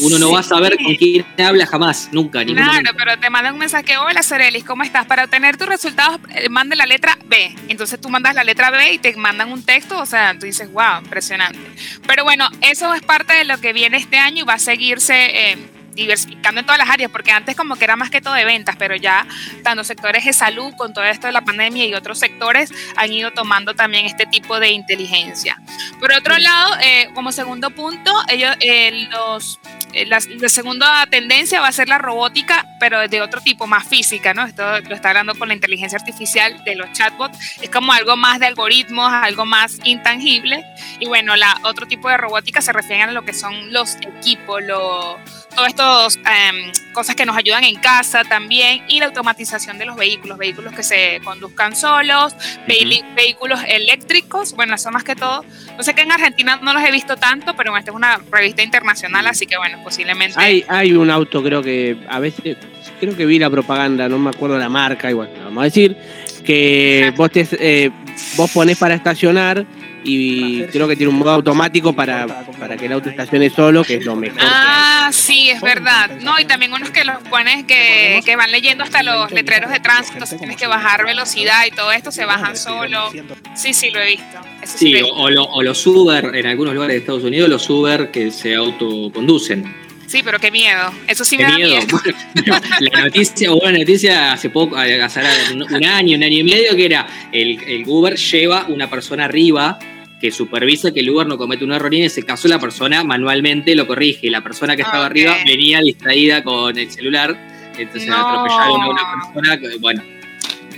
uno no va a saber con quién habla jamás, nunca. Claro, momento. pero te mandan un mensaje, hola Sorelis, ¿cómo estás? Para obtener tus resultados, eh, mande la letra B. Entonces tú mandas la letra B y te mandan un texto, o sea, tú dices, wow, impresionante. Pero bueno, eso es parte de lo que viene este año y va a seguirse eh, diversificando en todas las áreas, porque antes como que era más que todo de ventas, pero ya tanto sectores de salud con todo esto de la pandemia y otros sectores han ido tomando también este tipo de inteligencia. Por otro lado, eh, como segundo punto, ellos, eh, los la, la, segunda tendencia va a ser la robótica, pero de otro tipo, más física, ¿no? Esto lo está hablando con la inteligencia artificial de los chatbots. Es como algo más de algoritmos, algo más intangible. Y bueno, la otro tipo de robótica se refiere a lo que son los equipos, lo, todas estas um, cosas que nos ayudan en casa también y la automatización de los vehículos, vehículos que se conduzcan solos, uh -huh. vehículos eléctricos, bueno, eso más que todo. No sé que en Argentina no los he visto tanto, pero esta es una revista internacional, así que bueno, posiblemente. Hay, hay un auto, creo que a veces, creo que vi la propaganda, no me acuerdo la marca, igual, vamos a decir, que vos, te, eh, vos ponés para estacionar y creo que tiene un modo automático para, para que el auto estacione solo, que es lo mejor. Ah, sí, es verdad. No, y también unos que los pones que, que van leyendo hasta los letreros de tránsito, entonces tienes que bajar velocidad y todo esto se bajan solo. Sí, sí, lo he visto. Eso sí, o, o, lo, o, los Uber, en algunos lugares de Estados Unidos, los Uber que se autoconducen. Sí, pero qué miedo. Eso sí qué me da miedo. miedo. la noticia, hubo una noticia hace poco, hace un, un año, un año y medio, que era el, el Uber lleva una persona arriba que supervisa que el Uber no comete un error y en ese caso la persona manualmente lo corrige. La persona que estaba Okay. arriba venía distraída con el celular, entonces No. atropellaron a una persona. que, Bueno,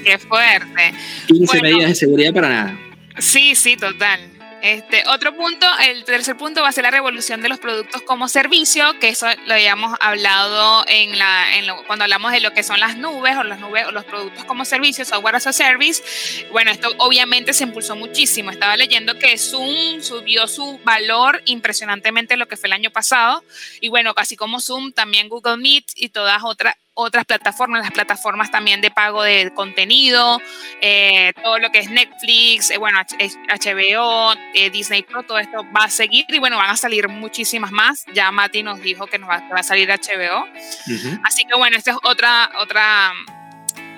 Qué fuerte. 15 Bueno. medidas de seguridad para nada. Sí, sí, total. Este, otro punto, el tercer punto va a ser la revolución de los productos como servicio, que eso lo habíamos hablado en la, en lo- cuando hablamos de lo que son las nubes o las nubes o los productos como servicio, software as a service. Bueno, esto obviamente se impulsó muchísimo. Estaba leyendo que Zoom subió su valor impresionantemente lo que fue el año pasado. Y bueno, casi como Zoom, también Google Meet y todas otras otras plataformas, las plataformas también de pago de contenido, eh, todo lo que es Netflix, eh, bueno, HBO, eh, Disney Pro, todo esto va a seguir y bueno, van a salir muchísimas más. Ya Mati nos dijo que nos va, que va a salir HBO. Ujú. Así que bueno, esta es otra, otra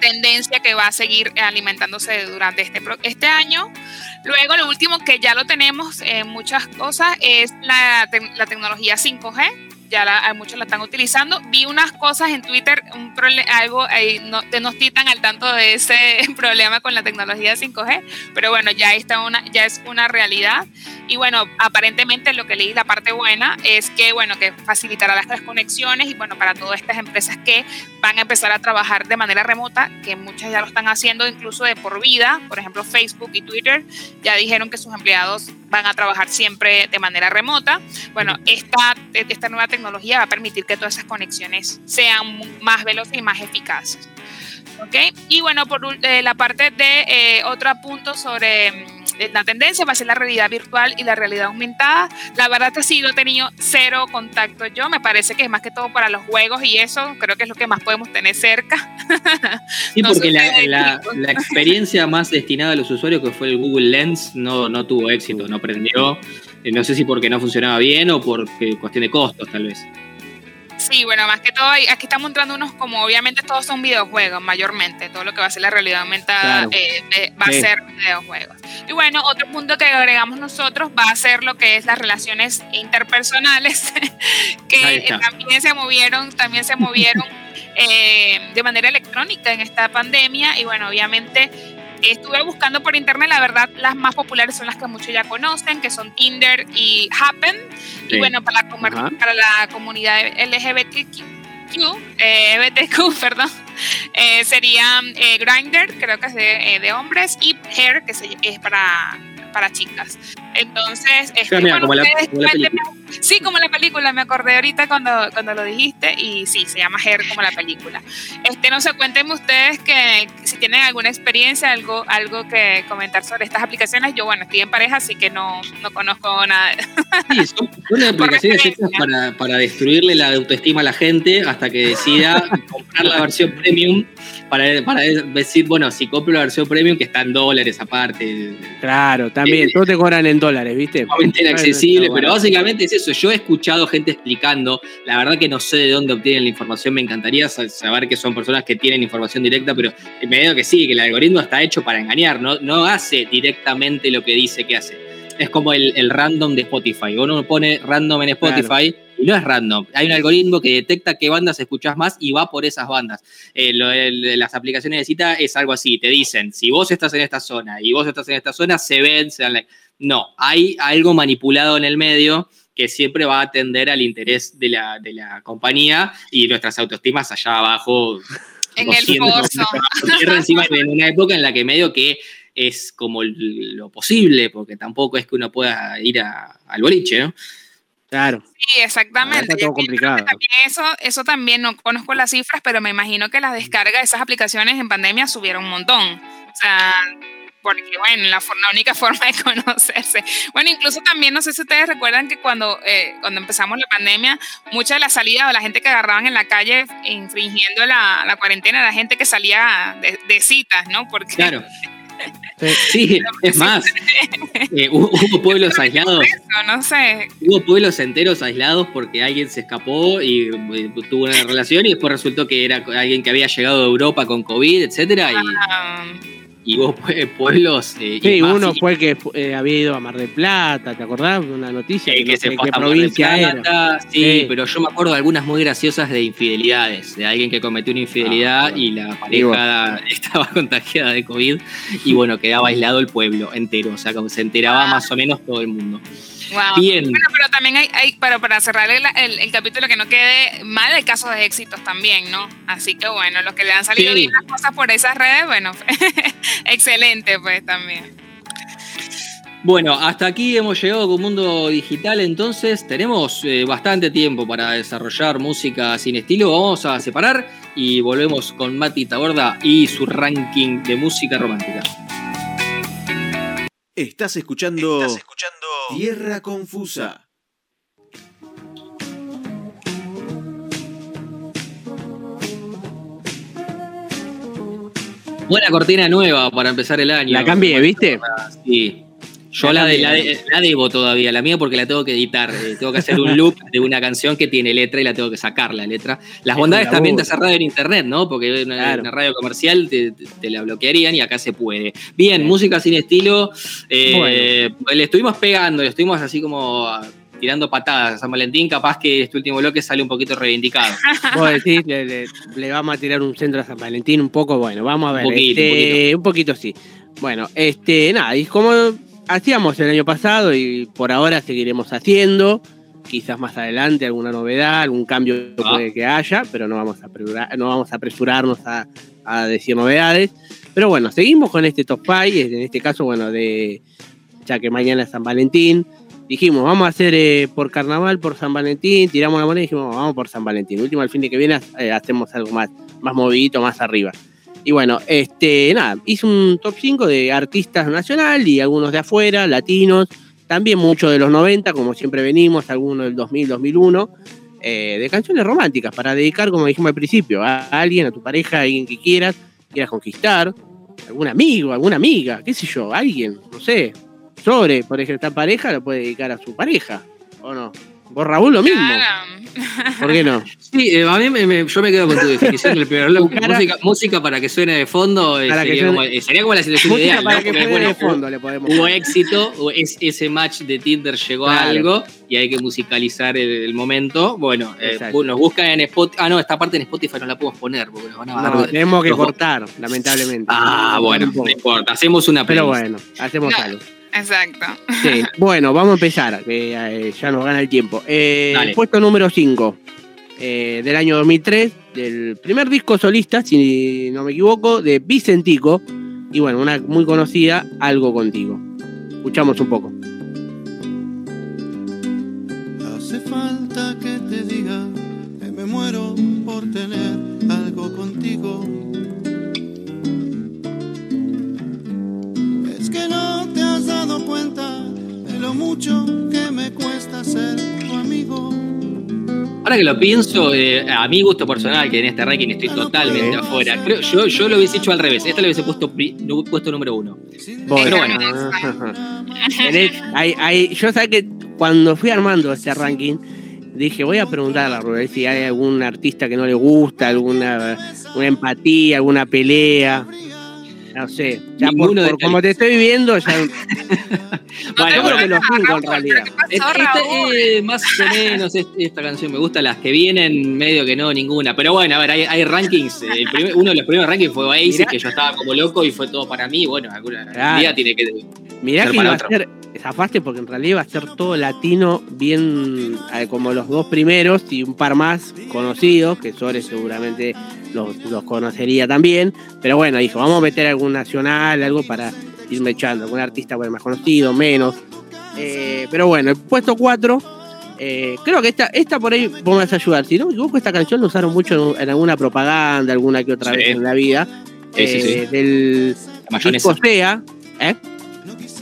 tendencia que va a seguir alimentándose durante este, este año. Luego, lo último que ya lo tenemos en muchas cosas es la, tec- la tecnología 5G. Ya la, muchos la están utilizando. Vi unas cosas en Twitter, un algo, ahí no, te no estoy tan al tanto de ese problema con la tecnología 5G, pero bueno, ya, está una, ya es una realidad. Y bueno, aparentemente lo que leí, la parte buena, es que, bueno, que facilitará las conexiones y bueno, para todas estas empresas que van a empezar a trabajar de manera remota, que muchas ya lo están haciendo incluso de por vida, por ejemplo Facebook y Twitter, ya dijeron que sus empleados van a trabajar siempre de manera remota. Bueno, esta, esta nueva tecnología va a permitir que todas esas conexiones sean más veloces y más eficaces. ¿Ok? Y bueno, por eh, la parte de eh, otro punto sobre mm, la tendencia va a ser la realidad virtual y la realidad aumentada. La verdad que sí, no he tenido cero contacto yo. Me parece que es más que todo para los juegos y eso creo que es lo que más podemos tener cerca. Sí, No porque la, la- la experiencia más destinada a los usuarios, que fue el Google Lens, no, no tuvo éxito, no prendió. Eh, No sé si porque no funcionaba bien o por cuestión de costos, tal vez. Sí, bueno, más que todo, aquí estamos entrando unos como obviamente todos son videojuegos mayormente, todo lo que va a ser la realidad aumentada Claro. eh, eh, va Sí. a ser videojuegos. Y bueno, otro punto que agregamos nosotros va a ser lo que es las relaciones interpersonales, que eh, también se movieron, también se movieron eh, de manera electrónica en esta pandemia y bueno, obviamente estuve buscando por internet, la verdad las más populares son las que muchos ya conocen, que son Tinder y Happen. Y bueno, para la, para la comunidad LGBTQ, eh, LGBTQ, perdón, eh, sería eh, Grindr, creo que es de, eh, de hombres, y Hair, que es para para chicas. Entonces, este, Claro, mira, bueno, como la- como la sí, como la película, me acordé ahorita cuando, cuando lo dijiste y sí, se llama Her como la película. Este, no sé, cuéntenme ustedes que si tienen alguna experiencia, algo, algo que comentar sobre estas aplicaciones. Yo, bueno, estoy en pareja, así que no, no conozco nada. Sí, son, son aplicaciones hechas para, para destruirle la autoestima a la gente hasta que decida comprar la versión premium para, para decir, bueno, si compro la versión premium que está en dólares aparte, Claro, también, todos te cobran en dólares, ¿viste? sumamente inaccesible, Bueno, pero básicamente es eso. Yo he escuchado gente explicando, la verdad que no sé de dónde obtienen la información, me encantaría sa- saber que son personas que tienen información directa, pero me digo que sí, que el algoritmo está hecho para engañar, no, no hace directamente lo que dice que hace. Es como el, el random de Spotify. Uno pone random en Spotify y no es random. Hay un algoritmo que detecta qué bandas escuchás más y va por esas bandas. Eh, lo de las aplicaciones de cita es algo así. Te dicen, si vos estás en esta zona y vos estás en esta zona, se ven, se dan like. No, hay algo manipulado en el medio que siempre va a atender al interés de la, de la compañía y nuestras autoestimas allá abajo. En el encima en una época en la que medio que es como lo posible, porque tampoco es que uno pueda ir a- al boliche, ¿no? Claro. Sí, exactamente. Está todo complicado. eso, eso también no conozco las cifras, pero me imagino que las descargas de esas aplicaciones en pandemia subieron un montón. O sea, porque bueno, la, única forma de conocerse. Bueno, incluso también, no sé si ustedes recuerdan que cuando, eh, cuando empezamos la pandemia, mucha de la salida o la gente que agarraban en la calle infringiendo la, la cuarentena era gente que salía de, de citas, ¿no? Porque Claro. Sí, es más, eh, hubo, pueblos aislados, no, sé. hubo pueblos enteros aislados porque alguien se escapó y eh, tuvo una relación y después resultó que era alguien que había llegado de Europa con COVID, etcétera, y, ah, y hubo pue- pueblos eh, y Sí, uno fue el que eh, había ido a Mar del Plata, ¿te acordás? Una noticia eh, que, que se fue hasta Mar del provincia era. Plata, sí, Sí. pero yo me acuerdo de algunas muy graciosas de infidelidades, de alguien que cometió una infidelidad Ah, bueno. y la pareja estaba contagiada de COVID y bueno, quedaba aislado el pueblo entero, o sea, como se enteraba Ah. más o menos todo el mundo. Wow. Bien. Bueno, pero también hay, hay para, para cerrar el, el- el capítulo que no quede mal, hay casos de éxitos también, ¿no? Así que bueno, los que le han salido Sí. bien las cosas por esas redes, bueno, excelente pues también. Bueno, hasta aquí hemos llegado con Mundo Digital, entonces tenemos eh, bastante tiempo para desarrollar música sin estilo. Vamos a separar y volvemos con Mati Taborda y su ranking de música romántica. Estás escuchando, Tierra Confusa. Buena cortina nueva para empezar el año. La cambié, ¿viste? Sí. Yo La la, de, la, cambié. de- la debo todavía, la mía porque la tengo que editar. eh, tengo que hacer un loop de una canción que tiene letra y la tengo que sacar la letra. Las Es bondades también de hacer radio en internet, ¿no? Porque una, Claro. una radio comercial te, te- te la bloquearían y acá se puede. Bien, música sin estilo. eh, Le estuvimos pegando, le estuvimos así como ah, tirando patadas a San Valentín. Capaz que este último bloque sale un poquito reivindicado. Vos decís, le, le- le vamos a tirar un centro a San Valentín un poco, bueno, vamos a ver. Un poquito, este, un poquito sí. Bueno, este, nada, y como hacíamos el año pasado y por ahora seguiremos haciendo, quizás más adelante alguna novedad, algún cambio Ah. puede que haya, pero no vamos a, apresurar- no vamos a apresurarnos a, a decir novedades. Pero bueno, seguimos con este top 5, en este caso, bueno, de ya que mañana es San Valentín. Dijimos, vamos a hacer eh, por carnaval, por San Valentín, tiramos la moneda y dijimos, vamos por San Valentín. Último, al fin de que viene eh, hacemos algo más, más movidito, más arriba. Y bueno, este, nada, hice un top 5 de artistas nacional y algunos de afuera, latinos, también muchos de los 90, como siempre venimos, algunos del 2000, 2001, eh, de canciones románticas para dedicar, como dijimos al principio, a alguien, a tu pareja, a alguien que quieras, quieras conquistar, algún amigo, alguna amiga, qué sé yo, alguien, no sé. Sobre, por ejemplo, esta pareja lo puede dedicar a su pareja, ¿o no? Vos, Raúl, lo mismo. Claro. ¿Por qué no? Sí, eh, a mí me- me- yo me quedo con tu definición del primer bloque. Tu cara- Música, música para que suene de fondo eh, sería, suene- como, eh, sería como la situación Música ideal. para ¿no? que bueno, de fondo le podemos Hubo éxito, o es- ese match de Tinder llegó a algo y hay que musicalizar el, el momento. Bueno, eh, nos buscan en Spotify. Ah, no, esta parte en Spotify no la podemos poner porque nos van a bajar. No, tenemos que cortar, lamentablemente. Ah, bueno, no importa. Hacemos una Pero playlist. bueno, hacemos algo. Exacto. Sí. Bueno, vamos a empezar, que eh, ya nos gana el tiempo. Eh, Dale. puesto número 5 del año 2003, del primer disco solista, si no me equivoco, de Vicentico. Y bueno, una muy conocida, Algo Contigo. escuchamos un poco. Mucho que me cuesta ser tu amigo. Ahora que lo pienso, eh, a mi gusto personal, que en este ranking estoy totalmente afuera, creo, yo, yo lo hubiese hecho al revés. Esta lo hubiese puesto, puesto número uno. Pero bueno. Hay- yo sé que cuando fui armando este ranking, dije, voy a preguntar a la Rubén si hay algún artista que no le gusta, alguna una empatía, alguna pelea. No sé, ya por, Ninguno de por como te estoy viendo, ya. No bueno, yo creo que los cinco en realidad. Eh, más o menos es- esta canción me gusta, las que vienen medio que no, ninguna. Pero bueno, a ver, hay, hay rankings. eh, el primer- uno de los primeros rankings fue Oasis, Mirá. que yo estaba como loco y fue todo para mí. Bueno, alguna Claro. día tiene que. Mirá Ser que para iba a ser, zafaste porque en realidad iba a ser todo latino, bien eh, como los dos primeros y un par más conocidos, que Sores seguramente los, los conocería también. Pero bueno, dijo, vamos a meter algún nacional, algo para irme echando, algún artista bueno, más conocido, menos. Eh, pero bueno, el puesto 4, creo que esta, esta por ahí vos me vas a ayudar. Si no me equivoco, esta canción la usaron mucho en, en alguna propaganda, alguna que otra Sí. vez en la vida. Sí, sí, sí. eh, Del La mayonesa. disco Sea, ¿eh?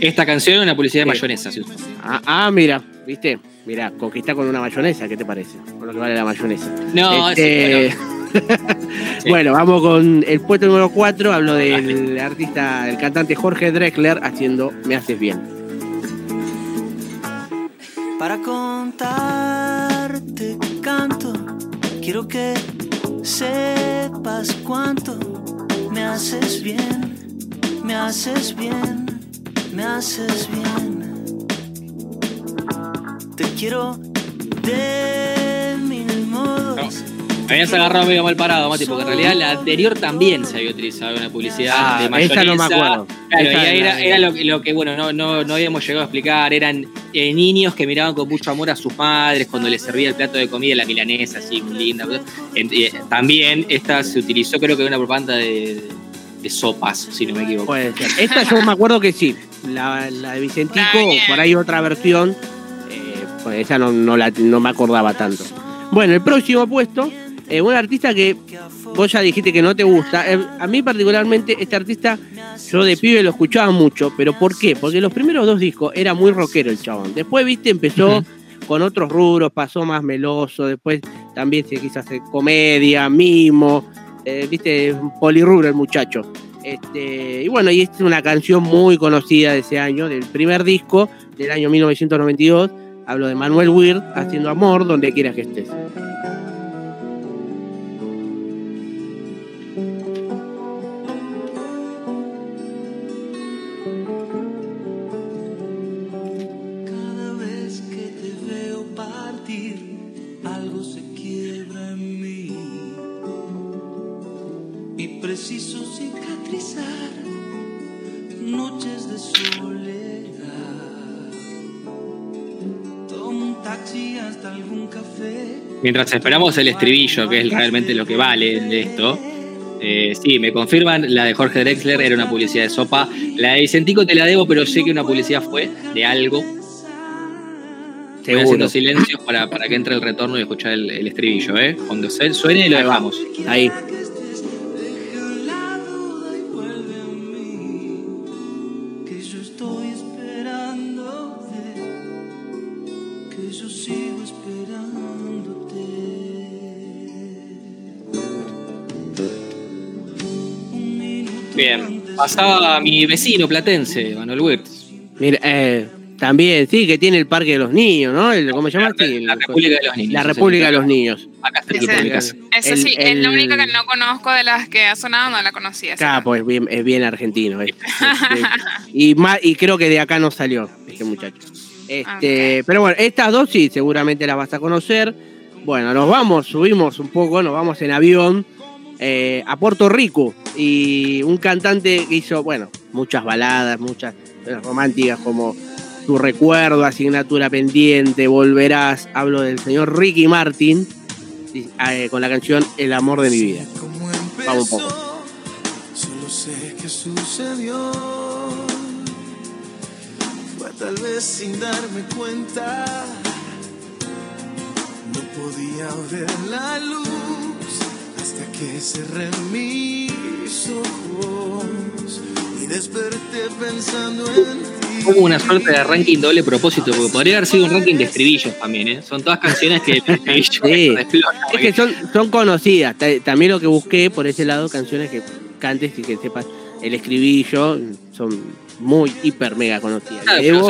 Esta canción es una publicidad de Sí. mayonesa. ¿sí? Ah, ah, mira, ¿viste? Mira, conquistar con una mayonesa, ¿qué te parece? Con lo que vale la mayonesa. No, Este, sí, Sí. Bueno, vamos con el puesto número 4. Hablo del artista, el cantante Jorge Drexler haciendo Me Haces Bien. Para contarte canto, quiero que sepas cuánto me haces bien, me haces bien, me haces bien. Te quiero de mil modos. Habías agarrado medio mal parado, Mati, porque en realidad la anterior también se había utilizado en una publicidad Ah, de mayonesa. esa no me acuerdo. Claro, Esa era, la- era lo, que- lo que, bueno, no, no, no habíamos llegado a explicar. Eran eh, niños que miraban con mucho amor a sus madres cuando les servía el plato de comida, la milanesa, así, muy linda. Eh, también esta se utilizó, creo que en una propaganda de, de sopas, si no me equivoco. Puede ser. Esta yo me acuerdo que sí. La, la de Vicentico, por ahí otra versión. eh, pues esa no, no, la, no me acordaba tanto. Bueno, el próximo puesto, eh, un artista que vos ya dijiste que no te gusta. Eh, a mí particularmente este artista, yo de pibe lo escuchaba mucho, pero ¿por qué? Porque los primeros dos discos era muy rockero el chabón. Después, viste, empezó con otros rubros, pasó más meloso, después también se quiso hacer comedia, mimo, eh, viste, polirrubro el muchacho. Este, y bueno, y esta es una canción muy conocida de ese año, del primer disco del año 1992. Hablo de Manuel Weir haciendo amor donde quieras que estés. Mientras esperamos el estribillo, que es realmente lo que vale de esto. eh, sí, me confirman, la de Jorge Drexler era una publicidad de sopa. La de Vicentico te la debo, pero sé que una publicidad fue de algo. Seguro. haciendo silencios para, para que entre el retorno y escuchar el, el estribillo, ¿eh? Cuando suene lo dejamos. Ahí. Bien, pasaba a mi vecino platense, Manuel Wirtz. Mira, eh, también, sí, que tiene el Parque de los Niños, ¿no? El, ¿Cómo se llama? Sí, La República de los Niños. La República de los Niños. Acá está Ese-. Eso El- sí, es la única que no conozco de las que ha sonado, no la conocía. esa Acá, pues bien, es bien argentino. eh. Este, y, más, y creo que de acá no salió este muchacho. Este, Pero bueno, estas dos sí, seguramente las vas a conocer. Bueno, nos vamos, subimos un poco, nos vamos en avión eh, a Puerto Rico. Y un cantante que hizo, bueno, muchas baladas, muchas románticas como Tu recuerdo, Asignatura Pendiente, Volverás. Hablo del señor Ricky Martin eh, con la canción El amor de mi vida. ¿Cómo Vamos un poco. Solo sé que sucedió. Fue tal vez sin darme cuenta. No podía ver la luz que cerré mis ojos y desperté pensando en ti. Como una suerte de ranking doble propósito, porque podría haber sido un ranking de estribillos también, ¿eh? Son todas canciones que el estribillo Sí. Es que son, son conocidas. Ta- También lo que busqué por ese lado, canciones que cantes y que sepas el escribillo, son muy hiper mega conocidas. Claro,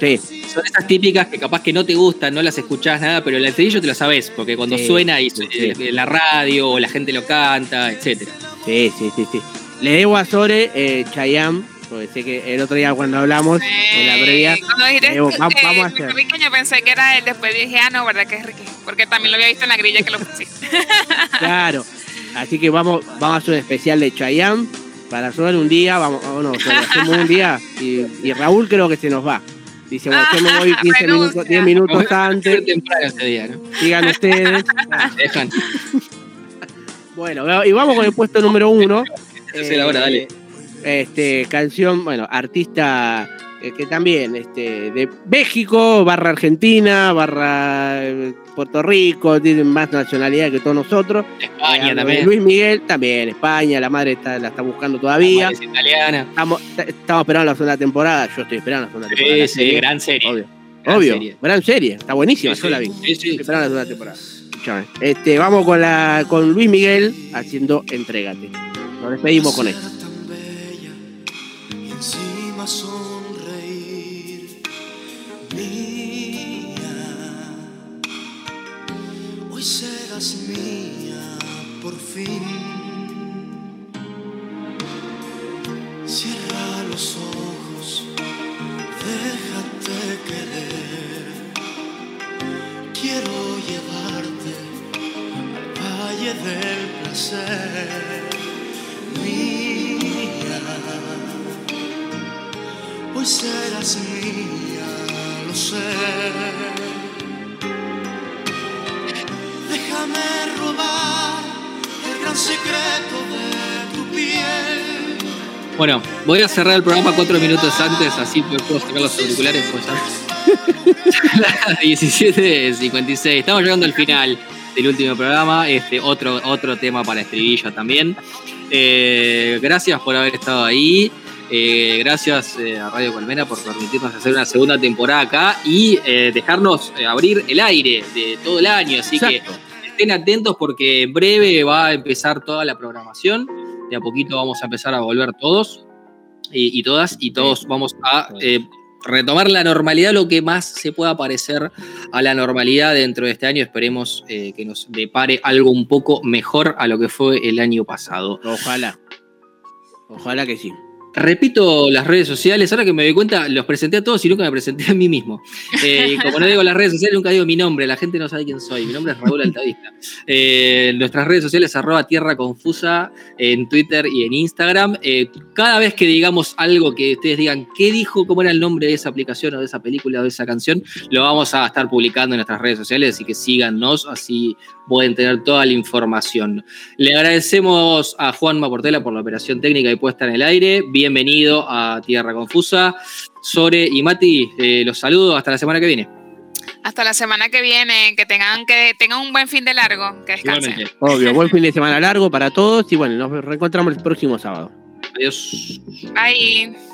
sí, son esas típicas que capaz que no te gustan, no las escuchás nada, pero el estribillo te lo sabes, porque cuando Sí, suena y sí, su- sí. en la radio o la gente lo canta, etcétera. sí, sí, sí, sí. Le debo a Sore, eh, Chayanne, porque sé que el otro día cuando hablamos en la previa, va- vamos a hacer. puertorriqueño pensé que era él, después dije, ah, no, verdad que es Ricky. Porque también lo había visto en la grilla que lo pusiste. claro. Así que vamos, vamos a hacer un especial de Chayanne para Sore un día, vamos, vámonos, Sore, hacemos un día y, y Raúl creo que se nos va. Dice, bueno, yo me voy 15 minutos, Renuncia. 10 minutos antes, sigan ustedes. Te dejan. Bueno, y vamos con el puesto número uno. Dale. Este, canción, bueno, artista eh, que también, este, de México, barra Argentina, barra eh, Puerto Rico, tiene más nacionalidad que todos nosotros. España Eh, también. Luis Miguel también, España, la madre está, la está buscando todavía. Es italiana. Estamos, estamos esperando la segunda temporada, yo estoy esperando la segunda temporada. Sí, sí, gran serie. Obvio. Gran Obvio, serie. gran serie, está buenísima, Sí, yo la vi. sí. Estoy esperando la segunda temporada. Escúchame. Este, vamos con la con Luis Miguel haciendo Entrégate. Nos despedimos con esto. Fin. Cierra los ojos, déjate querer. Quiero llevarte al valle del placer mía. Hoy serás mía, lo sé. Déjame robar gran secreto de tu piel. Bueno, voy a cerrar el programa cuatro minutos antes, así que puedo sacar los auriculares. Pues, Las 17.56. Estamos llegando al final del último programa. Este, otro, otro tema para estribillo también. Eh, gracias por haber estado ahí. Eh, gracias eh, a Radio Colmena por permitirnos hacer una segunda temporada acá y eh, dejarnos eh, abrir el aire de todo el año. Así Exacto. que estén atentos porque en breve va a empezar toda la programación. De a poquito vamos a empezar a volver todos y, y todas y todos vamos a eh, retomar la normalidad lo que más se pueda parecer a la normalidad dentro de este año. Esperemos eh, que nos depare algo un poco mejor a lo que fue el año pasado. Ojalá. Ojalá que sí. Repito las redes sociales, ahora que me doy cuenta, los presenté a todos y nunca me presenté a mí mismo. Eh, como no digo las redes sociales, nunca digo mi nombre, la gente no sabe quién soy. Mi nombre es Raúl Altavista. Eh, nuestras redes sociales, arroba Tierra Confusa, en Twitter y en Instagram. Eh, cada vez que digamos algo que ustedes digan, ¿qué dijo? ¿Cómo era el nombre de esa aplicación o de esa película o de esa canción? Lo vamos a estar publicando en nuestras redes sociales, así que síganos, así pueden tener toda la información. Le agradecemos a Juanma Portela por la operación técnica y puesta en el aire. Bienvenido a Tierra Confusa. Sore y Mati, eh, los saludo. Hasta la semana que viene. Hasta la semana que viene, que tengan, que tengan un buen fin de largo, que descansen. Igualmente. Obvio, buen fin de semana largo para todos y bueno, nos reencontramos el próximo sábado. Adiós. Bye.